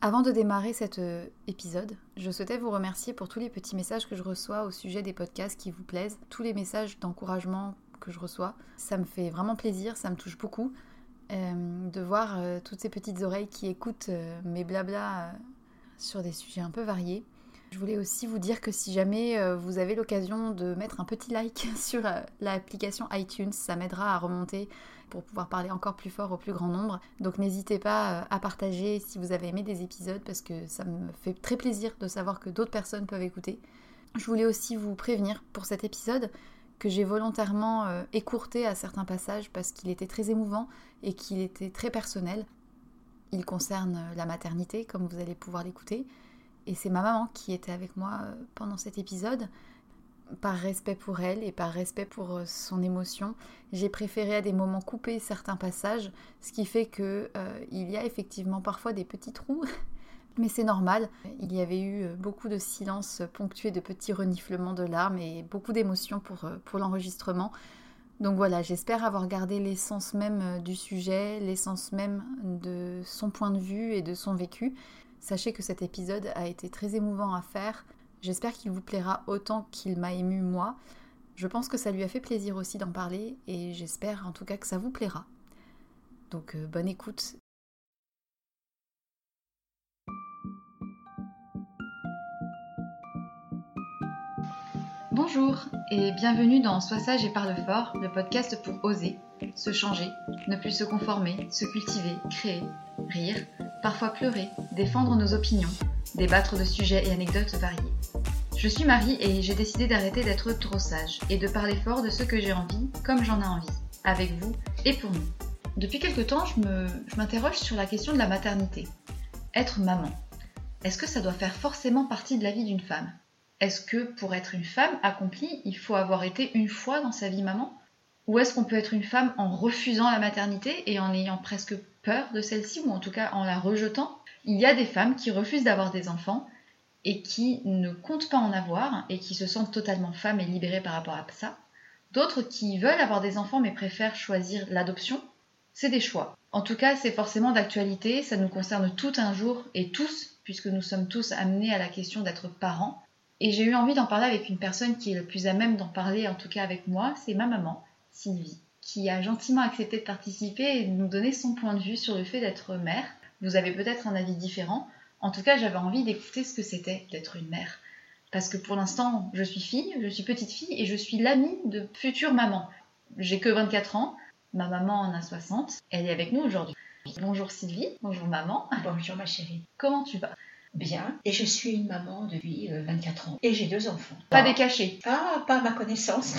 Avant de démarrer cet euh, épisode, je souhaitais vous remercier pour tous les petits messages que je reçois au sujet des podcasts qui vous plaisent, tous les messages d'encouragement que je reçois. Ça me fait vraiment plaisir, ça me touche beaucoup euh, de voir euh, toutes ces petites oreilles qui écoutent mes blabla sur des sujets un peu variés. Je voulais aussi vous dire que si jamais vous avez l'occasion de mettre un petit like sur l'application iTunes, ça m'aidera à remonter pour pouvoir parler encore plus fort au plus grand nombre. Donc n'hésitez pas euh, à partager si vous avez aimé des épisodes parce que ça me fait très plaisir de savoir que d'autres personnes peuvent écouter. Je voulais aussi vous prévenir pour cet épisode que j'ai volontairement euh, écourté à certains passages parce qu'il était très émouvant et qu'il était très personnel. Il concerne euh, la maternité, comme vous allez pouvoir l'écouter. Et c'est ma maman qui était avec moi pendant cet épisode par respect pour elle et par respect pour euh, son émotion, j'ai préféré à des moments couper certains passages, ce qui fait que euh, il y a effectivement parfois des petits trous, mais c'est normal. Il y avait eu euh, beaucoup de silence ponctué de petits reniflements de larmes et beaucoup d'émotions pour, pour l'enregistrement. Donc voilà, j'espère avoir gardé l'essence même du sujet, l'essence même de son point de vue et de son vécu. Sachez que cet épisode a été très émouvant à faire, J'espère qu'il vous plaira autant qu'il m'a ému moi. Je pense que ça lui a fait plaisir aussi d'en parler et j'espère en tout cas que ça vous plaira. Donc euh, bonne écoute. Bonjour et bienvenue dans Sois sage et parle fort, le podcast pour oser, se changer, ne plus se conformer, se cultiver, créer, rire, parfois pleurer, défendre nos opinions, débattre de sujets et anecdotes variés. Je suis Marie et j'ai décidé d'arrêter d'être trop sage et de parler fort de ce que j'ai envie, comme j'en ai envie, avec vous et pour nous. Depuis quelque temps, je m'interroge sur la question de la maternité. Être maman. Est-ce que ça doit faire forcément partie de la vie d'une femme? Est-ce que pour être une femme accomplie, il faut avoir été une fois dans sa vie maman? Ou est-ce qu'on peut être une femme en refusant la maternité et en ayant presque peur de celle-ci, ou en tout cas en la rejetant? Il y a des femmes qui refusent d'avoir des enfants et qui ne comptent pas en avoir et qui se sentent totalement femmes et libérées par rapport à ça. D'autres qui veulent avoir des enfants mais préfèrent choisir l'adoption. c'est des choix. En tout cas, c'est forcément d'actualité, ça nous concerne tout un jour et tous, puisque nous sommes tous amenés à la question d'être parents. Et j'ai eu envie d'en parler avec une personne qui est le plus à même d'en parler, en tout cas avec moi, c'est ma maman, Sylvie, qui a gentiment accepté de participer et de nous donner son point de vue sur le fait d'être mère. Vous avez peut-être un avis différent. En tout cas, j'avais envie d'écouter ce que c'était d'être une mère. Parce que pour l'instant, je suis fille, je suis petite fille et je suis l'amie de future maman. J'ai que 24 ans, ma maman en a 60, elle est avec nous aujourd'hui. Bonjour Sylvie, bonjour maman. Bonjour ma chérie. Comment tu vas? Bien, et je suis une maman depuis 24 euh, ans. Et j'ai deux enfants. Pas des cachets Ah, pas à ma connaissance.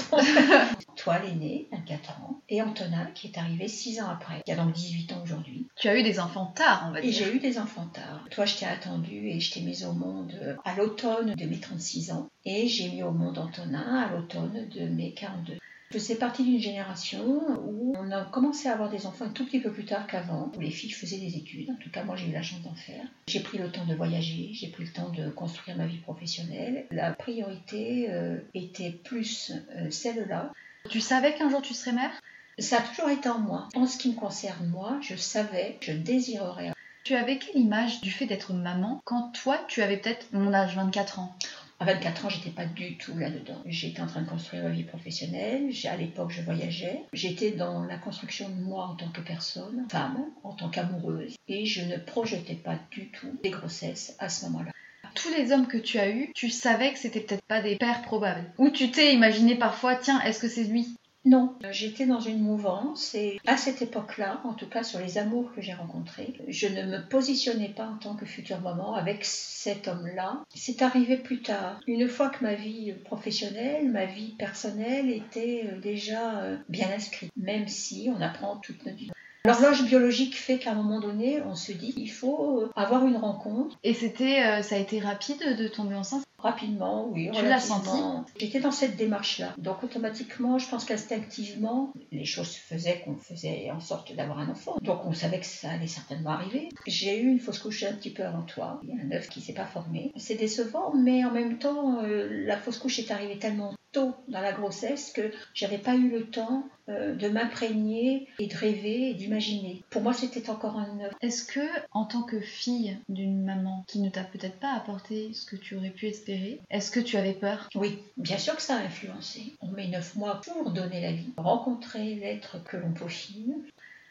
Toi, l'aîné, 24 ans, et Antonin, qui est arrivé 6 ans après, qui a donc 18 ans aujourd'hui. Tu as eu des enfants tard, on va dire. Et j'ai eu des enfants tard. Toi, je t'ai attendu et je t'ai mis au monde euh, à l'automne de mes 36 ans. Et j'ai mis au monde Antonin à l'automne de mes 42. Je fais partie d'une génération où on a commencé à avoir des enfants un tout petit peu plus tard qu'avant, où les filles faisaient des études. En tout cas, moi, j'ai eu la chance d'en faire. J'ai pris le temps de voyager, j'ai pris le temps de construire ma vie professionnelle. La priorité euh, était plus euh, celle-là. Tu savais qu'un jour tu serais mère? Ça a toujours été en moi. En ce qui me concerne, moi, je savais, je désirerais. Tu avais quelle image du fait d'être maman quand toi, tu avais peut-être mon âge, 24 ans? À 24 ans, j'étais pas du tout là-dedans. J'étais en train de construire ma vie professionnelle. À l'époque, je voyageais. J'étais dans la construction de moi en tant que personne, femme, en tant qu'amoureuse. Et je ne projetais pas du tout des grossesses à ce moment-là. Tous les hommes que tu as eus, tu savais que c'était peut-être pas des pères probables. Ou tu t'es imaginé parfois, tiens, est-ce que c'est lui? Non, j'étais dans une mouvance et à cette époque-là, en tout cas sur les amours que j'ai rencontrés, je ne me positionnais pas en tant que future maman avec cet homme-là. C'est arrivé plus tard, une fois que ma vie professionnelle, ma vie personnelle était euh, déjà euh, bien inscrite, même si on apprend toute notre vie. L'horloge biologique fait qu'à un moment donné, on se dit qu'il faut euh, avoir une rencontre. Et c'était, ça a été rapide de tomber enceinte? Rapidement, oui. Tu l'as senti J'étais dans cette démarche-là. Donc automatiquement, je pense qu'instinctivement, les choses faisaient qu'on faisait en sorte d'avoir un enfant. Donc on savait que ça allait certainement arriver. J'ai eu une fausse couche un petit peu avant toi. Il y a un œuf qui s'est pas formé. C'est décevant, mais en même temps, euh, la fausse couche est arrivée tellement tôt dans la grossesse que j'avais pas eu le temps euh, de m'imprégner et de rêver et d'imaginer. Pour moi, c'était encore un œuvre. Est-ce que, en tant que fille d'une maman qui ne t'a peut-être pas apporté ce que tu aurais pu espérer, est-ce que tu avais peur? Oui, bien sûr que ça a influencé. On met neuf mois pour donner la vie, rencontrer l'être que l'on peaufine,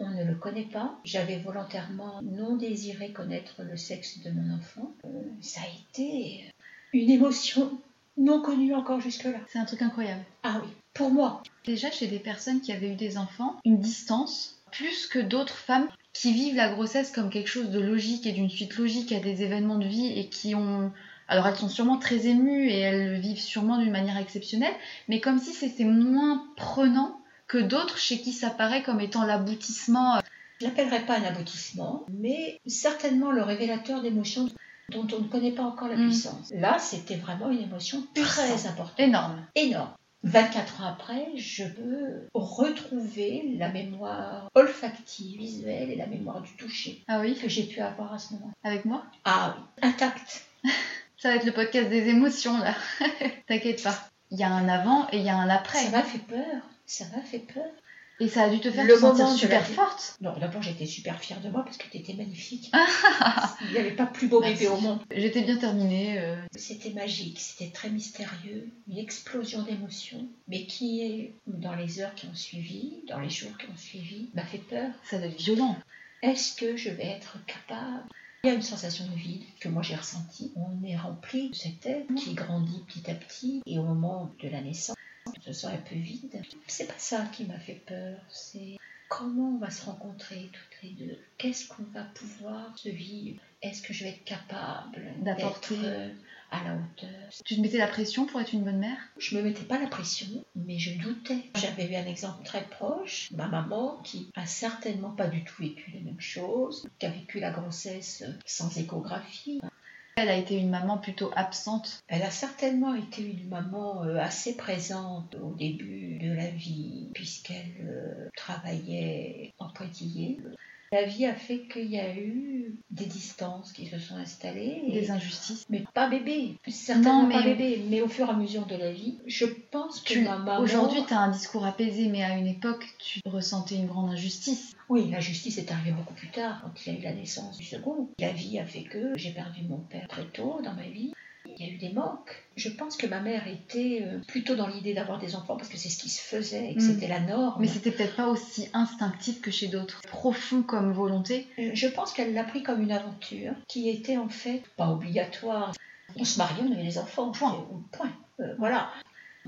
on ne le connaît pas. J'avais volontairement non désiré connaître le sexe de mon enfant. Euh, ça a été une émotion non connu encore jusque-là. C'est un truc incroyable. Ah oui, pour moi. Déjà, chez des personnes qui avaient eu des enfants, une distance, plus que d'autres femmes qui vivent la grossesse comme quelque chose de logique et d'une suite logique à des événements de vie et qui ont... Alors elles sont sûrement très émues et elles le vivent sûrement d'une manière exceptionnelle, mais comme si c'était moins prenant que d'autres chez qui ça paraît comme étant l'aboutissement. Euh, Je l'appellerais pas un aboutissement, mais certainement le révélateur d'émotions dont on ne connaît pas encore la mm. puissance. Là, c'était vraiment une émotion très importante. Énorme. Énorme. 24 ans après, je veux retrouver la mémoire olfactive, visuelle et la mémoire du toucher ah oui que j'ai pu avoir à ce moment. Avec moi? Ah oui, intacte. Ça va être le podcast des émotions là. T'inquiète pas. Il y a un avant et il y a un après. Ça m'a fait peur. Ça m'a fait peur. Et ça a dû te faire te sentir super forte. Non, d'abord j'étais super fière de moi parce que tu étais magnifique. Il n'y avait pas plus beau bébé au monde. J'étais bien terminée. Euh. C'était magique, c'était très mystérieux, une explosion d'émotions, mais qui, dans les heures qui ont suivi, dans les jours qui ont suivi, m'a fait peur. Ça doit être violent. Est-ce que je vais être capable il y a une sensation de vide que moi j'ai ressentie. On est rempli de cet être qui grandit petit à petit et au moment de la naissance, je sens un peu vide. C'est pas ça qui m'a fait peur, c'est comment on va se rencontrer toutes les deux. Qu'est-ce qu'on va pouvoir se vivre? Est-ce que je vais être capable d'apporter à la hauteur Tu te mettais la pression pour être une bonne mère Je me mettais pas la pression, mais je doutais. J'avais vu un exemple très proche, ma maman qui a certainement pas du tout vécu les mêmes choses, qui a vécu la grossesse sans échographie, elle a été une maman plutôt absente. Elle a certainement été une maman euh, assez présente au début de la vie, puisqu'elle euh, travaillait en pointillé. La vie a fait qu'il y a eu des distances qui se sont installées. et- Des injustices. Mais pas bébé, certainement Non, pas mais- bébé, mais au fur et à mesure de la vie, je pense que Tu- ma maman... Aujourd'hui, tu as un discours apaisé, mais à une époque, tu ressentais une grande injustice. Oui, la justice est arrivée beaucoup plus tard, quand il y a eu la naissance du second. La vie a fait que j'ai perdu mon père très tôt dans ma vie. Il y a eu des manques. Je pense que ma mère était euh, plutôt dans l'idée d'avoir des enfants parce que c'est ce qui se faisait et que Mm. c'était la norme. Mais c'était peut-être pas aussi instinctif que chez d'autres. Profond comme volonté. Euh, Je pense qu'elle l'a pris comme une aventure qui était en fait pas obligatoire. On se mariait, on avait des enfants. Point. Point. Euh, voilà.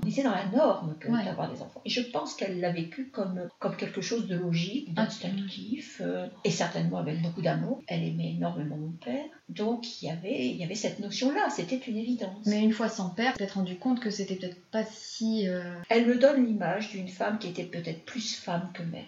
On était dans la norme que Ouais. d'avoir des enfants. Et je pense qu'elle l'a vécu comme, comme quelque chose de logique, d'instinctif, euh, et certainement avec beaucoup d'amour. Elle aimait énormément mon père. Donc il y avait, il y avait cette notion-là, c'était une évidence. Mais une fois sans père, t'es rendu compte que c'était peut-être pas si. euh, Elle me donne l'image d'une femme qui était peut-être plus femme que mère.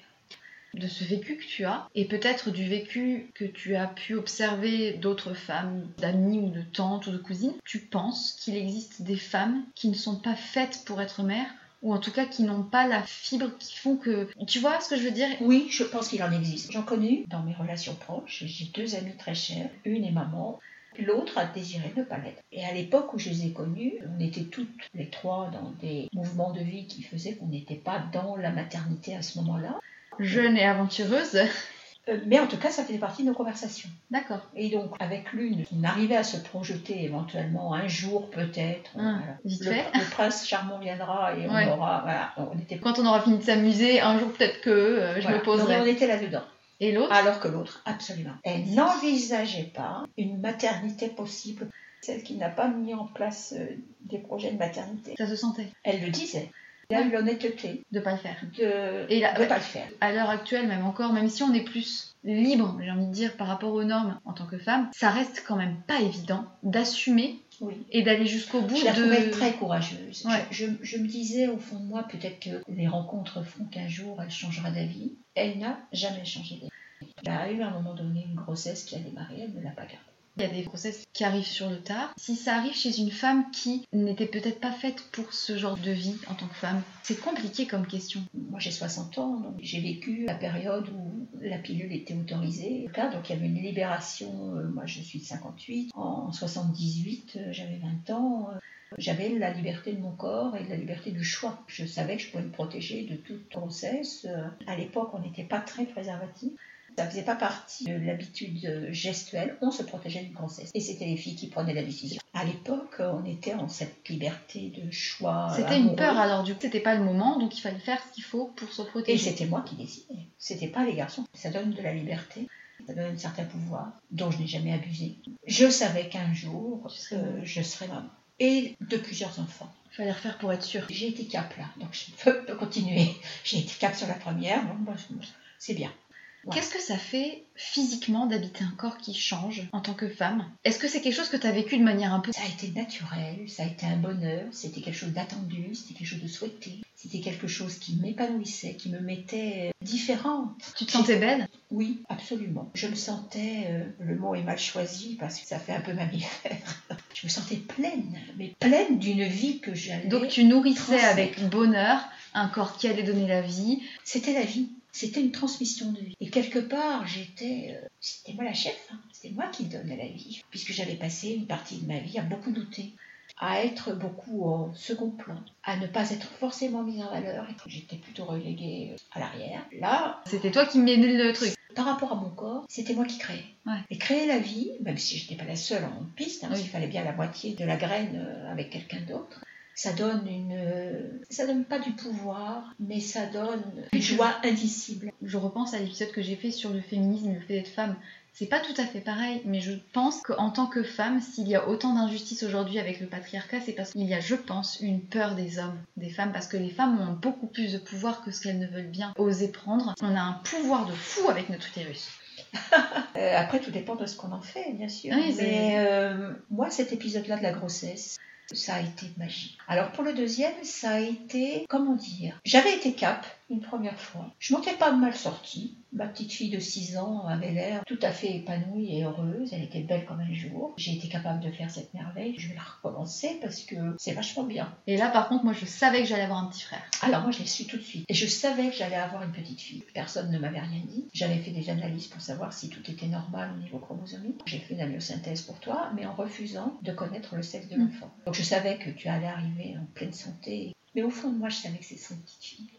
De ce vécu que tu as, et peut-être du vécu que tu as pu observer d'autres femmes, d'amies ou de tantes ou de cousines, tu penses qu'il existe des femmes qui ne sont pas faites pour être mères ou en tout cas qui n'ont pas la fibre qui font que... Tu vois ce que je veux dire? Oui, je pense qu'il en existe. J'en connais dans mes relations proches. J'ai deux amies très chères. Une est maman. L'autre a désiré ne pas l'être. Et à l'époque où je les ai connues, on était toutes les trois dans des mouvements de vie qui faisaient qu'on n'était pas dans la maternité à ce moment-là. Jeune et aventureuse. Euh, Mais en tout cas, ça faisait partie de nos conversations. D'accord. Et donc, avec l'une, on arrivait à se projeter éventuellement un jour peut-être. Ah, voilà. vite le, fait. le prince charmant viendra et on aura. Voilà, on était Quand on aura fini de s'amuser, un jour peut-être que euh, je voilà. me mais on poserai. était là-dedans. Et l'autre? Alors que l'autre, absolument. Elle n'envisageait pas une maternité possible, celle qui n'a pas mis en place euh, des projets de maternité. Ça se sentait Elle le disait. A eu l'honnêteté de pas le faire. de Et ouais. pas le faire. à l'heure actuelle, même encore, même si on est plus libre, j'ai envie de dire, par rapport aux normes en tant que femme, ça reste quand même pas évident d'assumer Oui. et d'aller jusqu'au bout Je la de. très courageuse. Ouais. Je, je- je me disais au fond de moi, peut-être que les rencontres feront qu'un jour elle changera d'avis. Elle n'a jamais changé d'avis. Elle a eu à un moment donné une grossesse qui a démarré, elle ne l'a pas gardée. Il y a des grossesses qui arrivent sur le tard. Si ça arrive chez une femme qui n'était peut-être pas faite pour ce genre de vie en tant que femme, c'est compliqué comme question. Moi j'ai 60 ans, donc j'ai vécu la période où la pilule était autorisée. Donc il y avait une libération, euh, moi je suis de 58, en 78 euh, j'avais 20 ans. euh, j'avais la liberté de mon corps et la liberté du choix. Je savais que je pouvais me protéger de toute grossesse. À l'époque, on n'était pas très préservatif. Ça faisait pas partie de l'habitude euh, gestuelle. On se protégeait d'une grossesse. Et c'était les filles qui prenaient la décision. À l'époque, euh, on était en cette liberté de choix. C'était une peur alors du coup, c'était pas le moment, donc il fallait faire ce qu'il faut pour se Et protéger. c'était moi qui décidais. C'était pas les garçons. Ça donne de la liberté. Ça donne un certain pouvoir dont je n'ai jamais abusé. Je savais qu'un jour, euh, je serais maman. Et de plusieurs enfants. Il fallait refaire pour être sûr. J'ai été cap là, donc je peux, peux continuer. J'ai été cap sur la première, donc c'est bien. Ouais. Qu'est-ce que ça fait physiquement d'habiter un corps qui change en tant que femme? Est-ce que c'est quelque chose que tu as vécu de manière un peu... Ça a été naturel, ça a été un bonheur, c'était quelque chose d'attendu, c'était quelque chose de souhaité, c'était quelque chose qui m'épanouissait, qui me mettait euh, différente. Tu te sentais belle? Oui, absolument. Je me sentais, euh, le mot est mal choisi parce que ça fait un peu mammifère, je me sentais pleine, mais pleine d'une vie que j'allais... Donc tu nourrissais transmettre. avec bonheur un corps qui allait donner la vie. C'était la vie, c'était une transmission de vie. Et quelque part, j'étais, euh, c'était moi la chef, hein. c'était moi qui donnais la vie, puisque j'avais passé une partie de ma vie à beaucoup douter, à être beaucoup au second plan, à ne pas être forcément mise en valeur, j'étais plutôt reléguée euh, à l'arrière. Là, C'était toi qui menais le truc. par rapport à mon corps, c'était moi qui créais. Ouais. Et créer la vie, même si je n'étais pas la seule en piste, hein, parce qu'il fallait bien la moitié de la graine euh, avec quelqu'un d'autre, ça donne une. euh, Ça donne pas du pouvoir, mais ça donne une joie indicible. Je repense à l'épisode que j'ai fait sur le féminisme et le fait d'être femme. C'est pas tout à fait pareil, mais je pense qu'en tant que femme, s'il y a autant d'injustice aujourd'hui avec le patriarcat, c'est parce qu'il y a, je pense, une peur des hommes, des femmes, parce que les femmes ont beaucoup plus de pouvoir que ce qu'elles ne veulent bien oser prendre. On a un pouvoir de fou avec notre utérus. Euh, après, tout dépend de ce qu'on en fait, bien sûr. Oui, mais euh, moi, cet épisode-là de la grossesse, ça a été magique. Alors pour le deuxième, ça a été, comment dire, j'avais été cap une première fois. Je m'en étais pas mal sortie, Ma petite fille de 6 ans avait l'air tout à fait épanouie et heureuse. Elle était belle comme un jour. J'ai été capable de faire cette merveille. Je vais la recommencer parce que c'est vachement bien. Et là, par contre, moi, je savais que j'allais avoir un petit frère. Alors moi, je l'ai su tout de suite. Et je savais que j'allais avoir une petite fille. Personne ne m'avait rien dit. J'avais fait des analyses pour savoir si tout était normal au niveau chromosomique. J'ai fait une amyosynthèse pour toi, mais en refusant de connaître le sexe de Mm. l'enfant. Donc je savais que tu allais arriver en pleine santé. Mais au fond de moi, je savais que c'est son petite fille.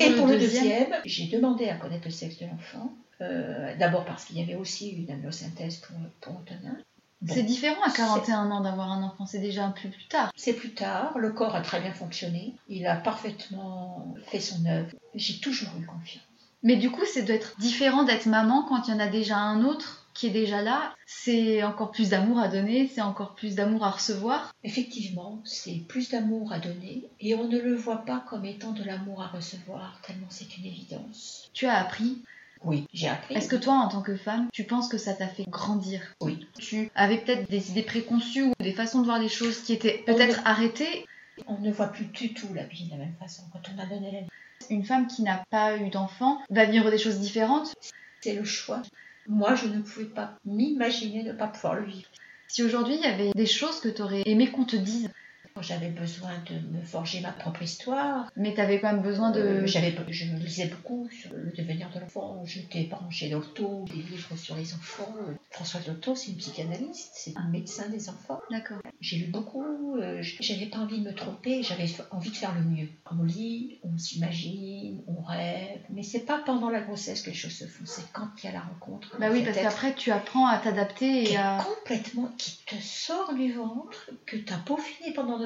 Et Pour le deuxième deuxième, j'ai demandé à connaître le sexe de l'enfant. Euh, D'abord parce qu'il y avait aussi une amyosynthèse pour, pour Antonin. Bon. C'est différent à 41 ans d'avoir un enfant, c'est déjà un peu plus tard. C'est plus tard, le corps a très bien fonctionné, il a parfaitement fait son œuvre. J'ai toujours eu confiance. Mais du coup, c'est doit être différent d'être maman quand il y en a déjà un autre qui est déjà là. C'est encore plus d'amour à donner, c'est encore plus d'amour à recevoir. Effectivement, c'est plus d'amour à donner et on ne le voit pas comme étant de l'amour à recevoir, tellement c'est une évidence. Tu as appris? Oui, j'ai appris. Est-ce que toi, en tant que femme, tu penses que ça t'a fait grandir? Oui. Tu avais peut-être des idées préconçues ou des façons de voir les choses qui étaient peut-être arrêtées? On ne voit plus du tout la vie de la même façon quand on a donné la vie. Une femme qui n'a pas eu d'enfant va vivre des choses différentes? C'est le choix. Moi, je ne pouvais pas m'imaginer ne pas pouvoir le vivre. Si aujourd'hui il y avait des choses que tu aurais aimé qu'on te dise, J'avais besoin de me forger ma propre histoire. mais tu avais quand même besoin de. Euh, j'avais, je me lisais beaucoup sur le devenir de l'enfant. J'étais branchée d'Otto, des livres sur les enfants. François Otto, c'est une psychanalyste, c'est un médecin des enfants. D'accord. J'ai lu beaucoup, euh, j'avais pas envie de me tromper, j'avais envie de faire le mieux. On lit, on s'imagine, on rêve, mais c'est pas pendant la grossesse que les choses se font, c'est quand il y a la rencontre. Bah oui, parce qu'après tu apprends à t'adapter et à. complètement, qui te sort du ventre, que t'as peaufiné pendant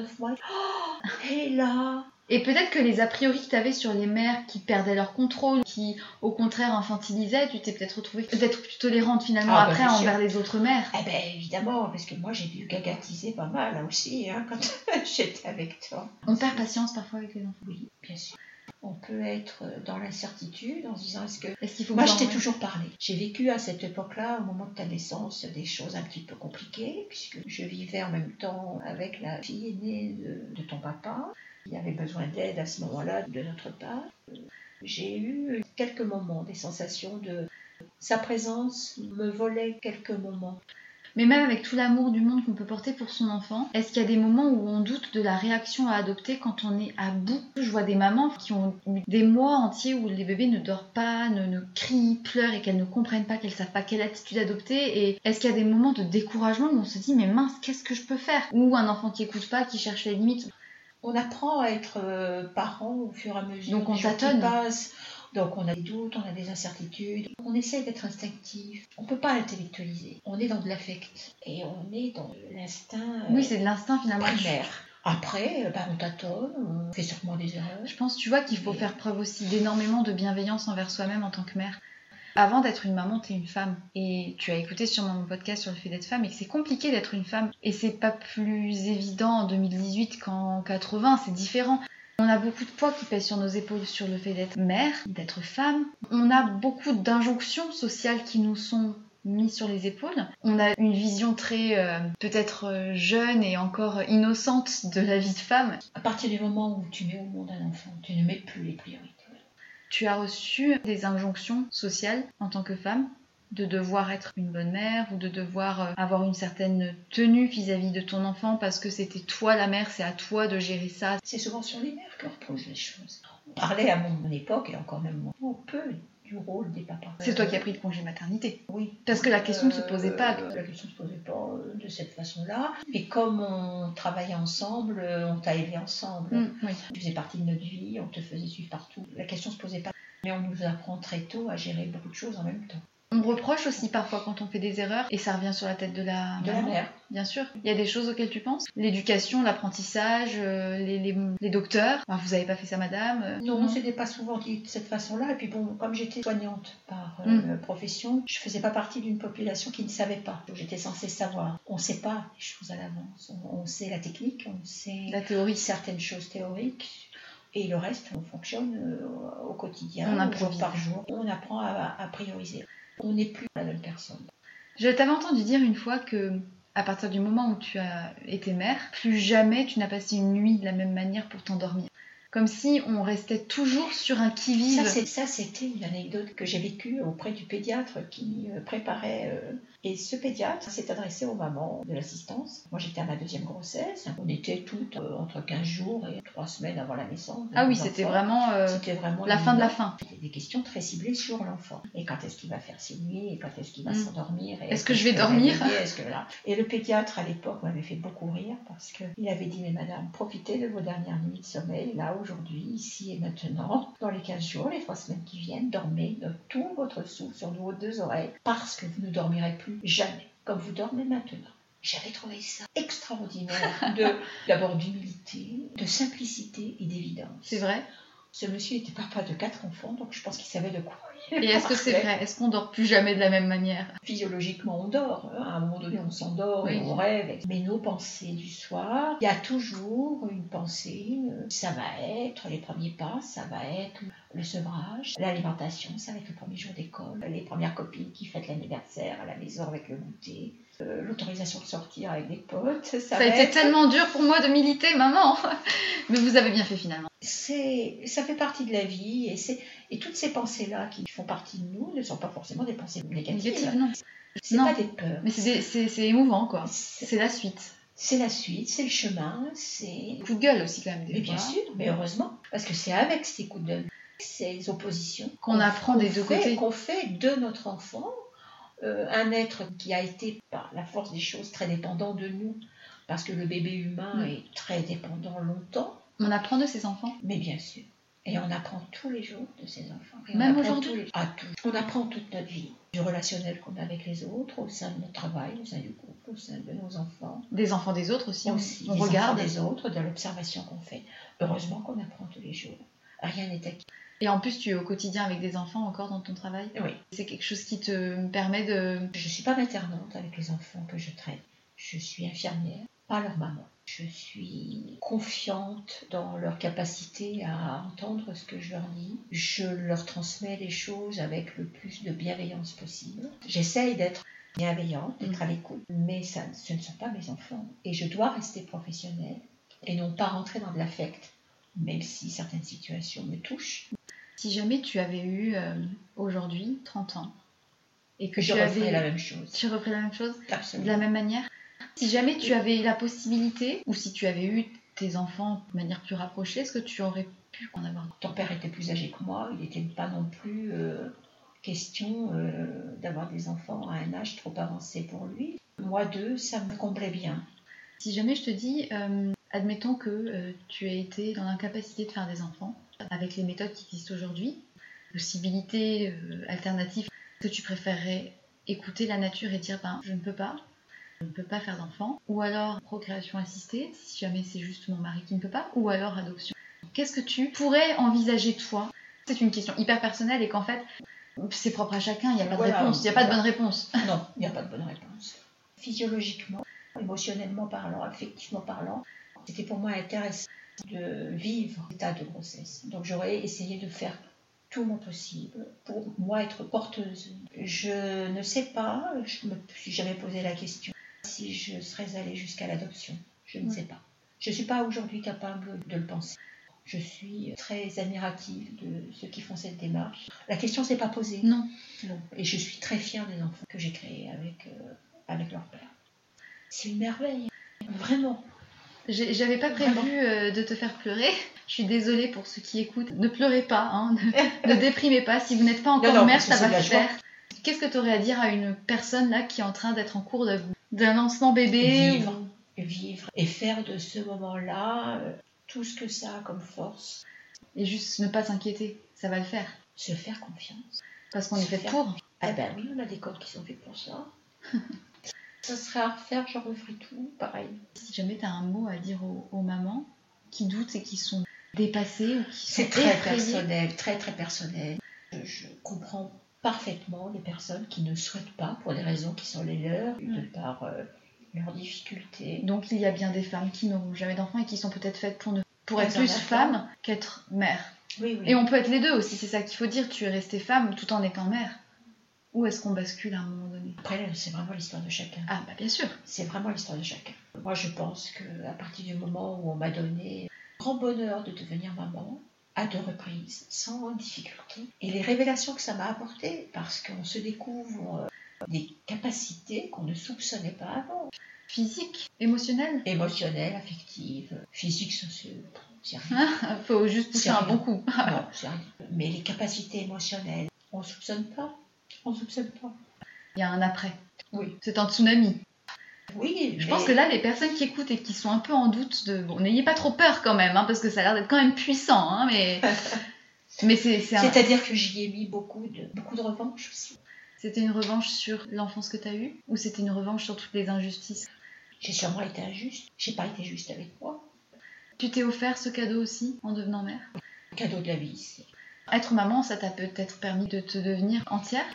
Oh, et là, Et peut-être que les a priori que tu avais sur les mères qui perdaient leur contrôle, qui au contraire infantilisaient, tu t'es peut-être retrouvée peut-être plus tolérante finalement Ah, bah, après envers les autres mères. Eh ben évidemment, parce que moi j'ai dû gagatiser pas mal là aussi hein, quand j'étais avec toi. On perd patience parfois avec les enfants. Oui, bien sûr. On peut être dans l'incertitude en se disant est-ce que. Est-ce qu'il faut Moi je t'ai toujours parlé. J'ai vécu à cette époque-là, au moment de ta naissance, des choses un petit peu compliquées, puisque je vivais en même temps avec la fille aînée de, de ton papa. Il avait besoin d'aide à ce moment-là de notre part. J'ai eu quelques moments, des sensations de. Sa présence me volait quelques moments. Mais même avec tout l'amour du monde qu'on peut porter pour son enfant, est-ce qu'il y a des moments où on doute de la réaction à adopter quand on est à bout? Je vois des mamans qui ont eu des mois entiers où les bébés ne dorment pas, ne, ne crient, pleurent et qu'elles ne comprennent pas, qu'elles savent pas quelle attitude adopter. Et est-ce qu'il y a des moments de découragement où on se dit mais mince, qu'est-ce que je peux faire? Ou un enfant qui écoute pas, qui cherche les limites. On apprend à être euh, parent au fur et à mesure Donc on qui tâtonne. Donc on a des doutes, on a des incertitudes. On essaie d'être instinctif. On peut pas intellectualiser. On est dans de l'affect et on est dans l'instinct euh, Oui, c'est de l'instinct finalement. primaire. Après, euh, bah, on tâtonne, on fait sûrement des erreurs. Je pense, tu vois, qu'il faut faire preuve aussi d'énormément de bienveillance envers soi-même en tant que mère. Avant d'être une maman, t'es une femme. Et tu as écouté sûrement mon podcast sur le fait d'être femme et que c'est compliqué d'être une femme. Et c'est pas plus évident en 2018 qu'en 80, c'est différent. On a beaucoup de poids qui pèsent sur nos épaules sur le fait d'être mère, d'être femme. On a beaucoup d'injonctions sociales qui nous sont mises sur les épaules. On a une vision très euh, peut-être euh, jeune et encore innocente de la vie de femme. À partir du moment où tu mets au monde un enfant, tu ne mets plus les priorités. Tu as reçu des injonctions sociales en tant que femme de devoir être une bonne mère ou de devoir euh, avoir une certaine tenue vis-à-vis de ton enfant parce que c'était toi la mère, c'est à toi de gérer ça. C'est souvent sur les mères que reposent les choses. On parlait à mon époque, et encore même un peu du rôle des papas. C'est toi qui as pris le congé maternité. Oui. Parce que la question ne se posait pas. Euh, La question ne se posait pas euh, de cette façon-là. Mais comme on travaillait ensemble, on t'a aidé ensemble. Mm, oui. Tu faisais partie de notre vie, on te faisait suivre partout. La question ne se posait pas. Mais on nous apprend très tôt à gérer beaucoup de choses en même temps. On reproche aussi parfois quand on fait des erreurs et ça revient sur la tête de la De la maman. mère. Bien sûr. Il y a des choses auxquelles tu penses? L'éducation, l'apprentissage, euh, les, les- les docteurs? Vous avez pas fait ça, madame? Euh, Non, c'était pas souvent dit de cette façon-là. Et puis bon, comme j'étais soignante par euh, Mm. profession, je faisais pas partie d'une population qui ne savait pas. J'étais censée savoir. On sait pas les choses à l'avance. On, on sait la technique, on sait La théorie. certaines choses théoriques. Et le reste, on fonctionne euh, au quotidien, On jour par jour. On apprend à, à prioriser. On n'est plus la même personne. Je t'avais entendu dire une fois que, à partir du moment où tu as été mère, plus jamais tu n'as passé une nuit de la même manière pour t'endormir. Comme si on restait toujours sur un qui-vive. Ça, c'était une anecdote que j'ai vécue auprès du pédiatre qui euh, préparait. euh, et ce pédiatre s'est adressé aux mamans de l'assistance. Moi, j'étais à ma deuxième grossesse. On était toutes euh, entre 15 jours et 3 semaines avant la naissance. Ah oui, c'était vraiment euh, C'était vraiment la fin de la fin. C'était des questions très ciblées sur l'enfant. Et quand est-ce qu'il va faire ses nuits? Et quand est-ce qu'il va Mm. s'endormir? Est-ce que je vais va dormir? que là Et le pédiatre à l'époque m'avait fait beaucoup rire parce qu'il avait dit Mais madame, profitez de vos dernières nuits de sommeil, là, aujourd'hui, ici et maintenant, dans les 15 jours, les 3 semaines qui viennent, dormez de tout votre souffle sur vos deux oreilles parce que vous ne dormirez plus jamais comme vous dormez maintenant. J'avais trouvé ça extraordinaire, de d'abord d'humilité, de simplicité et d'évidence. C'est vrai? Ce monsieur était papa de quatre enfants, donc je pense qu'il savait de quoi. il Et est-ce que c'est vrai? Est-ce qu'on dort plus jamais de la même manière? Physiologiquement, on dort. hein. À un moment donné, on s'endort et on rêve. Mais nos pensées du soir, il y a toujours une pensée. euh, Ça va être les premiers pas, ça va être le sevrage, l'alimentation, ça va être le premier jour d'école, les premières copines qui fêtent l'anniversaire à la maison avec le goûter, euh, l'autorisation de sortir avec des potes. Ça, Ça a été être- tellement dur pour moi de militer, maman. Mais vous avez bien fait finalement. c'est ça fait partie de la vie et c'est et toutes ces pensées là qui font partie de nous ne sont pas forcément des pensées négatives. Négative, non. C'est pas des peurs. Mais c'est des- c'est c'est émouvant, quoi. C'est la suite. c'est la suite, c'est le chemin, c'est Coup de gueule aussi, quand même, des mais bien sûr, mais heureusement parce que c'est avec ces coups de gueule, ces oppositions Qu'on apprend des deux fait- côtés. qu'on fait de notre enfant euh, un être qui a été par la force des choses très dépendant de nous parce que le bébé humain Mm. est très dépendant longtemps. On apprend de ses enfants. Mais bien sûr. Et on apprend tous les jours de ses enfants. Et Même aujourd'hui les- Ah, tout. On apprend toute notre vie. Du relationnel qu'on a avec les autres, au sein de notre travail, au sein du couple, au sein de nos enfants. Des enfants des autres aussi. on- aussi on des regarde. des autres, de l'observation qu'on fait. Heureusement qu'on apprend tous les jours. Rien n'est acquis. Et en plus, tu es au quotidien avec des enfants encore dans ton travail? Oui. C'est quelque chose qui te permet de. Je ne suis pas maternante avec les enfants que je traite. Je suis infirmière, pas leur maman. Je suis confiante dans leur capacité à entendre ce que je leur dis. Je leur transmets les choses avec le plus de bienveillance possible. J'essaye d'être bienveillante, d'être à l'écoute, mais ça, ce ne sont pas mes enfants. Et je dois rester professionnelle et non pas rentrer dans de l'affect, même si certaines situations me touchent. Si jamais tu avais eu euh, aujourd'hui 30 ans et que Je tu avais. la même chose. Tu referais la même chose de la même manière Si jamais tu avais la possibilité, ou si tu avais eu tes enfants de manière plus rapprochée, est-ce que tu aurais pu en avoir Ton père était plus âgé que moi, il n'était pas non plus euh, question euh, d'avoir des enfants à un âge trop avancé pour lui. Moi, deux, ça me comblait bien. Si jamais je te dis, admettons que tu as été dans l'incapacité de faire des enfants, avec les méthodes qui existent aujourd'hui, possibilités euh, alternatives, que tu préférerais écouter la nature et dire, ben, je ne peux pas, je ne peux pas faire d'enfants, ou alors procréation assistée, si jamais c'est juste mon mari qui ne peut pas, ou alors adoption. Qu'est-ce que tu pourrais envisager toi? C'est une question hyper personnelle et qu'en fait, c'est propre à chacun, il n'y a pas de réponse, il n'y a pas de bonne réponse. Non, il n'y a pas de bonne réponse. Physiologiquement, émotionnellement parlant, affectivement parlant, c'était pour moi intéressant de vivre l'état de grossesse. Donc j'aurais essayé de faire tout mon possible pour moi être porteuse. Je ne sais pas, je me suis jamais posé la question si je serais allée jusqu'à l'adoption. Je ne sais pas. Je ne suis pas aujourd'hui capable de le penser. Je suis très admirative de ceux qui font cette démarche. La question s'est pas posée. Non. Non. Et je suis très fière des enfants que j'ai créés avec, euh, avec leur père. C'est une merveille. Vraiment. J'avais pas prévu euh, de te faire pleurer. Je suis désolée pour ceux qui écoutent. Ne pleurez pas, hein, ne, ne déprimez pas. Si vous n'êtes pas encore Non, non, mère, ça va se faire. Qu'est-ce que tu aurais à dire à une personne là qui est en train d'être en cours d'un lancement bébé Vivre. ou- Vivre et faire de ce moment-là euh, tout ce que ça a comme force. et juste ne pas s'inquiéter Ça va le faire. Se faire confiance. Parce qu'on est fait pour. Ah ben oui, on a des codes qui sont faits pour ça. ça serait à refaire, je referai tout, pareil. Si jamais tu as un mot à dire aux, aux mamans qui doutent et qui sont dépassées ou qui sont C'est très effrayées. personnel, très très personnel. Je, comprends parfaitement les personnes qui ne souhaitent pas, pour des raisons qui sont les leurs, de Ouais. par euh, leurs difficultés. Donc il y a bien des femmes qui n'auront jamais d'enfants et qui sont peut-être faites pour, ne... pour être plus femme qu'être mère. Oui, oui. Et on peut être les deux aussi, c'est ça qu'il faut dire. Tu es restée femme tout en étant mère. Où est-ce qu'on bascule à un moment donné Après, c'est vraiment l'histoire de chacun. Ah bah bien sûr. C'est vraiment l'histoire de chacun. Moi, je pense que à partir du moment où on m'a donné grand bonheur de devenir maman à deux reprises, sans difficulté. Et les révélations que ça m'a apportées, parce qu'on se découvre euh, des capacités qu'on ne soupçonnait pas avant. Physique, émotionnelle Émotionnelles, affectives, physiques, sociales. C'est Faut juste pousser un bon coup. Non. Mais les capacités émotionnelles, on ne soupçonne pas. On ne soupçonne pas. Il y a un après. Oui. C'est un tsunami. Oui, Je mais- pense que là, les personnes qui écoutent et qui sont un peu en doute de. Bon, n'ayez pas trop peur quand même, hein, parce que ça a l'air d'être quand même puissant, hein, mais. mais c'est, c'est un- C'est-à-dire que j'y ai mis beaucoup de, beaucoup de revanche aussi. C'était une revanche sur l'enfance que tu as eue Ou c'était une revanche sur toutes les injustices? J'ai sûrement été injuste. J'ai pas été juste avec moi. Tu t'es offert ce cadeau aussi en devenant mère? Cadeau de la vie, c'est. Être maman, ça t'a peut-être permis de te devenir entière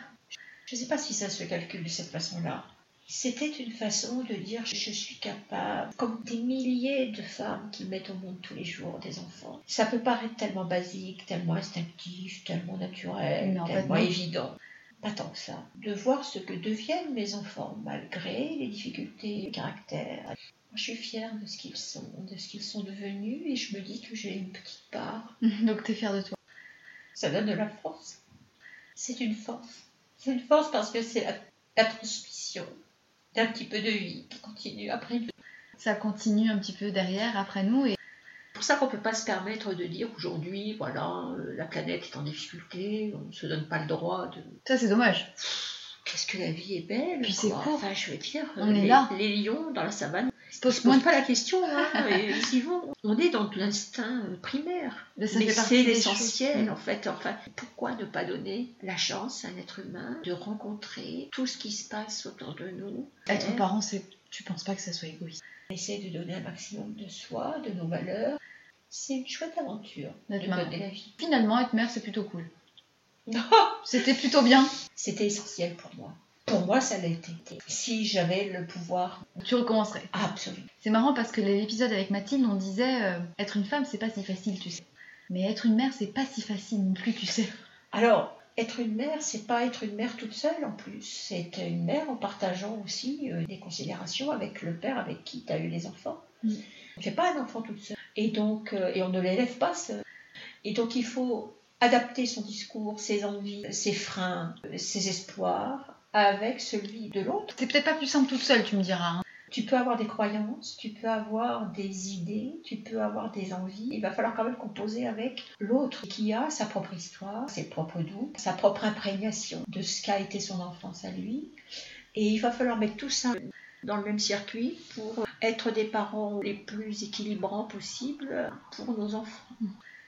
Je ne sais pas si ça se calcule de cette façon-là. C'était une façon de dire je suis capable, comme des milliers de femmes qui mettent au monde tous les jours des enfants. Ça peut paraître tellement basique, tellement instinctif, tellement naturel, tellement évident. Pas tant que ça. De voir ce que deviennent mes enfants malgré les difficultés de caractère. Je suis fière de ce qu'ils sont, de ce qu'ils sont devenus et je me dis que j'ai une petite part. Donc t'es fière de toi. Ça donne de la force. C'est une force. C'est une force parce que c'est la, la transmission d'un petit peu de vie qui continue après nous. Ça continue un petit peu derrière, après nous, et C'est pour ça qu'on ne peut pas se permettre de dire aujourd'hui, voilà, euh, la planète est en difficulté, on ne se donne pas le droit de. ça c'est dommage. Qu'est-ce que la vie est belle Puis c'est court. Enfin, je veux dire, On les, est là. les lions dans la savane, Se pose de- pas la question, hein, et ils y vont. On est dans l'instinct euh, primaire. Mais Mais c'est l'essentiel en fait. Enfin, pourquoi ne pas donner la chance à un être humain de rencontrer tout ce qui se passe autour de nous? Être parent, c'est. Tu penses pas que ça soit égoïste? Essayer de donner un maximum de soi, de nos valeurs. C'est une chouette aventure de D'être donner la vie. Finalement, être mère, c'est plutôt cool. C'était plutôt bien. C'était essentiel pour moi. Pour moi, ça l'a été. Si j'avais le pouvoir, Tu recommencerais. absolument. C'est marrant parce que l'épisode avec Mathilde, on disait euh, être une femme, c'est pas si facile, tu sais. Mais être une mère, c'est pas si facile non plus, tu sais. Alors, être une mère, c'est pas être une mère toute seule en plus. C'est une mère en partageant aussi euh, des considérations avec le père avec qui tu as eu les enfants. Mm. On fait pas un enfant toute seule. Et donc, euh, et on ne l'élève pas seul. Et donc, il faut adapter son discours, ses envies, ses freins, ses espoirs avec celui de l'autre. C'est peut-être pas plus simple toute seule, tu me diras. hein. Tu peux avoir des croyances, tu peux avoir des idées, tu peux avoir des envies. Il va falloir quand même composer avec l'autre qui a sa propre histoire, ses propres doutes, sa propre imprégnation de ce qu'a été son enfance à lui. Et il va falloir mettre tout ça dans le même circuit pour être des parents les plus équilibrants possibles pour nos enfants.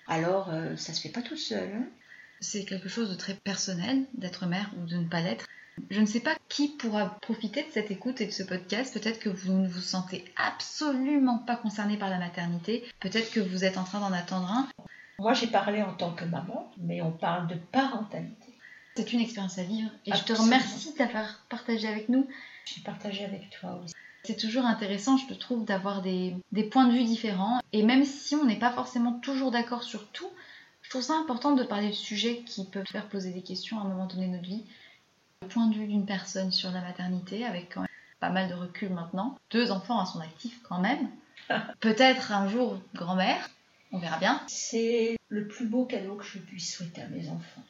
Alors, euh, ça se fait pas tout seul. hein. C'est quelque chose de très personnel d'être mère ou de ne pas l'être. Je ne sais pas qui pourra profiter de cette écoute et de ce podcast. Peut-être que vous ne vous sentez absolument pas concerné par la maternité. Peut-être que vous êtes en train d'en attendre un. Moi, j'ai parlé en tant que maman, mais on parle de parentalité. C'est une expérience à vivre. Et je te remercie d'avoir partagé avec nous. J'ai partagé avec toi aussi. C'est toujours intéressant, je te trouve, d'avoir des, des points de vue différents. Et même si on n'est pas forcément toujours d'accord sur tout, je trouve ça important de parler de sujets qui peuvent faire poser des questions à un moment donné de notre vie. Point de vue d'une personne sur la maternité, avec quand même pas mal de recul maintenant. Deux enfants à son actif quand même. Peut-être un jour grand-mère, on verra bien. C'est le plus beau cadeau que je puisse souhaiter à mes enfants.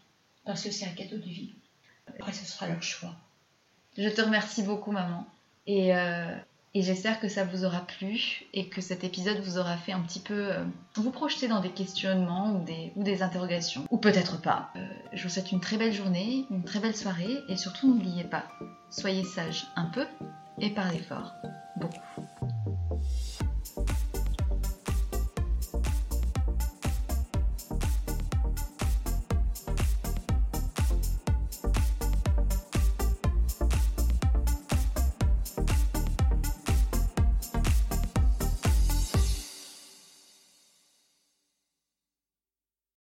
Parce que c'est un cadeau de vie. Après, ce sera leur choix. Je te remercie beaucoup, maman. Et, euh, et j'espère que ça vous aura plu et que cet épisode vous aura fait un petit peu euh, vous projeter dans des questionnements ou des, interrogations. Ou peut-être pas. Euh, je vous souhaite une très belle journée, une très belle soirée et surtout n'oubliez pas, soyez sages un peu et parlez fort beaucoup.